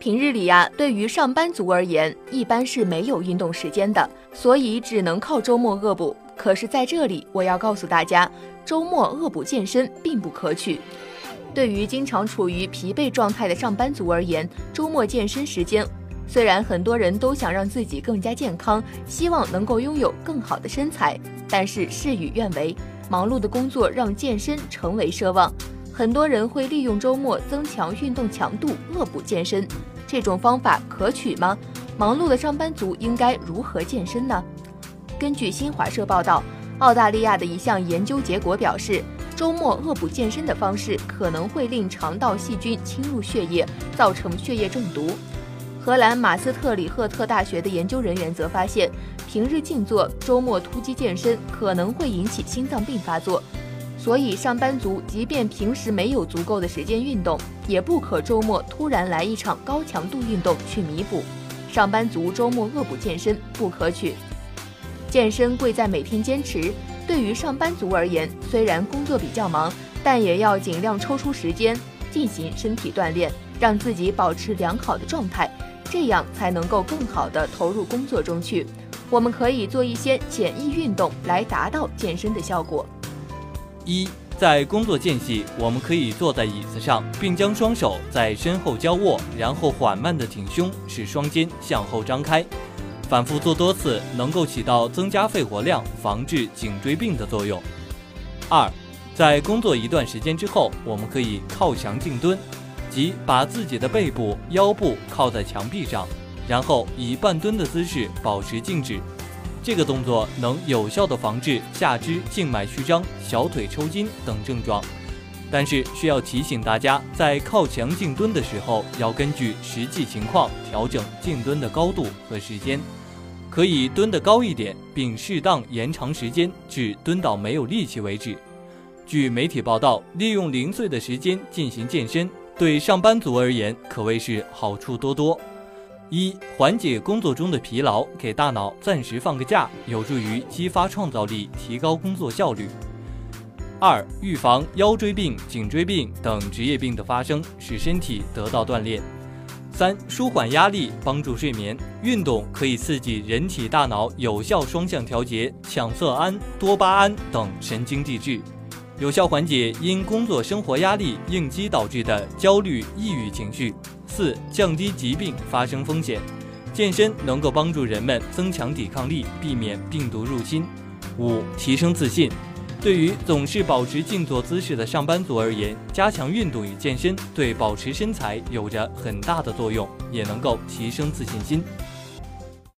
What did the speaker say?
平日里呀，对于上班族而言，一般是没有运动时间的，所以只能靠周末恶补。可是在这里，我要告诉大家，周末恶补健身并不可取。对于经常处于疲惫状态的上班族而言，周末健身时间，虽然很多人都想让自己更加健康，希望能够拥有更好的身材，但是事与愿违，忙碌的工作让健身成为奢望。很多人会利用周末增强运动强度，恶补健身。这种方法可取吗？忙碌的上班族应该如何健身呢？根据新华社报道，澳大利亚的一项研究结果表示，周末恶补健身的方式可能会令肠道细菌侵入血液，造成血液中毒。荷兰马斯特里赫特大学的研究人员则发现，平日静坐，周末突击健身可能会引起心脏病发作。所以，上班族即便平时没有足够的时间运动，也不可周末突然来一场高强度运动去弥补。上班族周末恶补健身不可取。健身贵在每天坚持。对于上班族而言，虽然工作比较忙，但也要尽量抽出时间进行身体锻炼，让自己保持良好的状态，这样才能够更好的投入工作中去。我们可以做一些简易运动来达到健身的效果。一，在工作间隙，我们可以坐在椅子上，并将双手在身后交握，然后缓慢地挺胸，使双肩向后张开。反复做多次，能够起到增加肺活量、防治颈椎病的作用。二，在工作一段时间之后，我们可以靠墙静蹲，即把自己的背部、腰部靠在墙壁上，然后以半蹲的姿势保持静止。这个动作能有效地防治下肢静脉曲张、小腿抽筋等症状，但是需要提醒大家，在靠墙静蹲的时候，要根据实际情况调整静蹲的高度和时间，可以蹲得高一点，并适当延长时间至蹲到没有力气为止。据媒体报道，利用零碎的时间进行健身，对上班族而言可谓是好处多多。一缓解工作中的疲劳，给大脑暂时放个假，有助于激发创造力，提高工作效率。二预防腰椎病、颈椎病等职业病的发生，使身体得到锻炼。三舒缓压力，帮助睡眠。运动可以刺激人体大脑有效双向调节羟色胺、多巴胺等神经递质，有效缓解因工作生活压力应激导致的焦虑、抑郁情绪。四、降低疾病发生风险，健身能够帮助人们增强抵抗力，避免病毒入侵。五、提升自信，对于总是保持静坐姿势的上班族而言，加强运动与健身对保持身材有着很大的作用，也能够提升自信心。